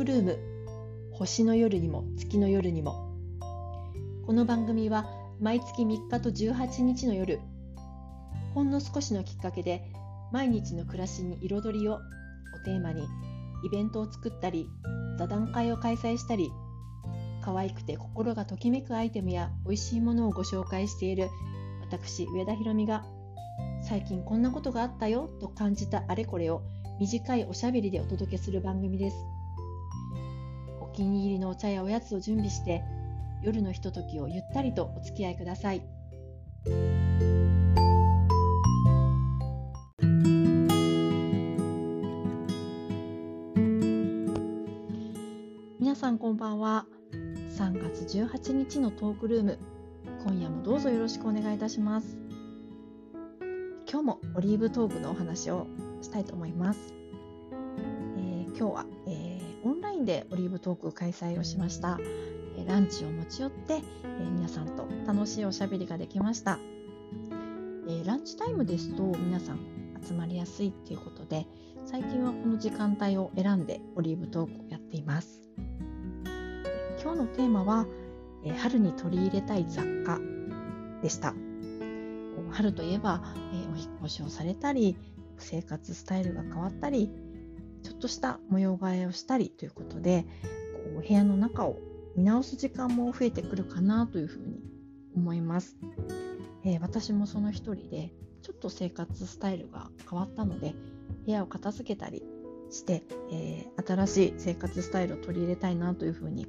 クルーム星の夜にも月の夜にも。この番組は毎月3日と18日の夜ほんの少しのきっかけで毎日の暮らしに彩りををテーマにイベントを作ったり座談会を開催したり可愛くて心がときめくアイテムや美味しいものをご紹介している私上田ひろみが最近こんなことがあったよと感じたあれこれを短いおしゃべりでお届けする番組です。気に入りのお茶やおやつを準備して夜のひとときをゆったりとお付き合いください。皆さんこんばんは。3月18日のトークルーム。今夜もどうぞよろしくお願いいたします。今日もオリーブトークのお話をしたいと思います、えー、今日は、ンでオリーブトーク開催をしました、え、ランチを持ち寄って、え皆さんと楽しいおしゃべりができました、えランチタイムですと皆さん集まりやすいっていうことで最近はこの時間帯を選んでオリーブトークをやっています。今日のテーマは、え春に取り入れたい雑貨でした。春といえば、え、お引越しをされたり生活スタイルが変わったりちょっとした模様替えをしたりということでこう部屋の中を見直す時間も増えてくるかなというふうに思います、えー、私もその一人でちょっと生活スタイルが変わったので部屋を片付けたりして、えー、新しい生活スタイルを取り入れたいなというふうに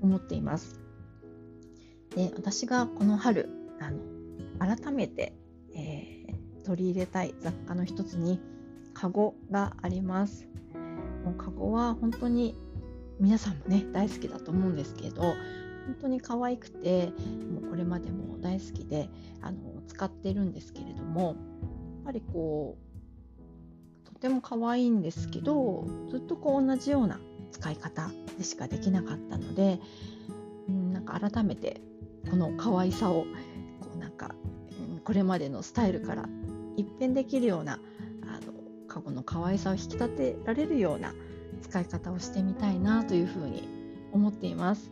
思っています。で私がこの春あの改めて、えー、取り入れたい雑貨の一つにカゴがあります。もうカゴは本当に皆さんもね大好きだと思うんですけど本当に可愛くてもうこれまでも大好きであの使ってるんですけれどもやっぱりこうとても可愛いんですけどずっとこう同じような使い方でしかできなかったので、うん、なんか改めてこの可愛さをこうなんかこれまでのスタイルから一変できるようなあのカゴの可愛さを引き立てられるような使い方をしてみたいなというふうに思っています。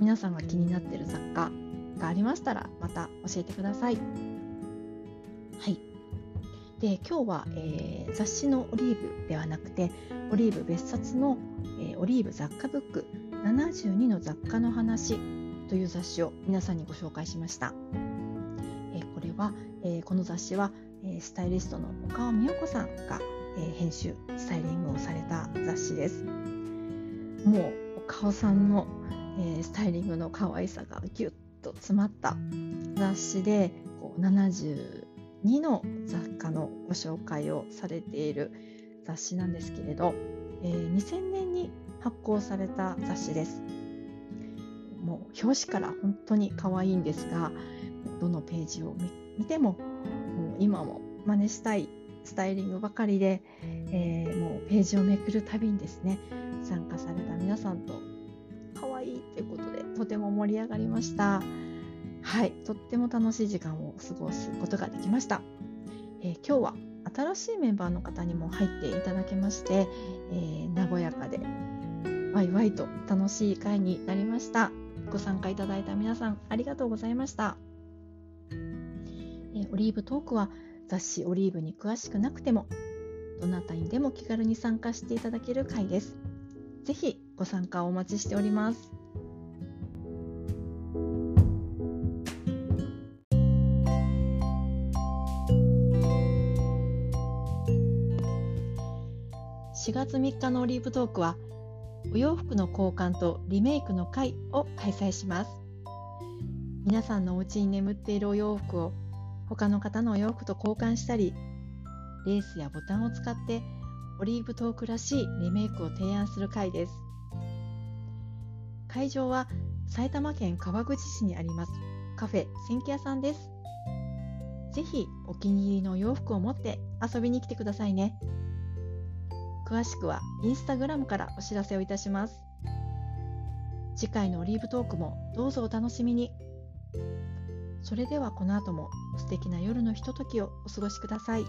皆さんが気になっている雑貨がありましたらまた教えてください。はい。で今日は、えー、雑誌のオリーブではなくてオリーブ別冊の、えー、オリーブ雑貨ブック72の雑貨の話という雑誌を皆さんにご紹介しました。え、これは、えー、この雑誌は、えー、スタイリストの岡尾美代子さんが、えー、編集スタイリングをされた雑誌です。もう岡尾さんの、えスタイリングの可愛さがぎゅっと詰まった雑誌でこう72の雑貨のご紹介をされている雑誌なんですけれど、え2000年に発行された雑誌です。もう表紙から本当に可愛いんですがどのページを見ても今も真似したいスタイリングばかりで、えー、もうページをめくるたびにですね参加された皆さんと可愛いということでとても盛り上がりました。はいとっても楽しい時間を過ごすことができました、えー、今日は新しいメンバーの方にも入っていただけまして、えー、和やかでワイワイと楽しい会になりました。ご参加いただいた皆さんありがとうございました。オリーブトークは雑誌オリーブに詳しくなくてもどなたにでも気軽に参加していただける会です。ぜひご参加をお待ちしております。4月3日のオリーブトークはお洋服の交換とリメイクの会を開催します皆さんのお家に眠っているお洋服を他の方のお洋服と交換したりレースやボタンを使ってオリーブトークらしいリメイクを提案する会です。会場は埼玉県川口市にありますカフェ千家屋さんです。ぜひお気に入りのお洋服を持って遊びに来てくださいね。詳しくはインスタグラムからお知らせをいたします。次回のオリーブトークもどうぞお楽しみに。それではこの後も素敵な夜のひとときをお過ごしください。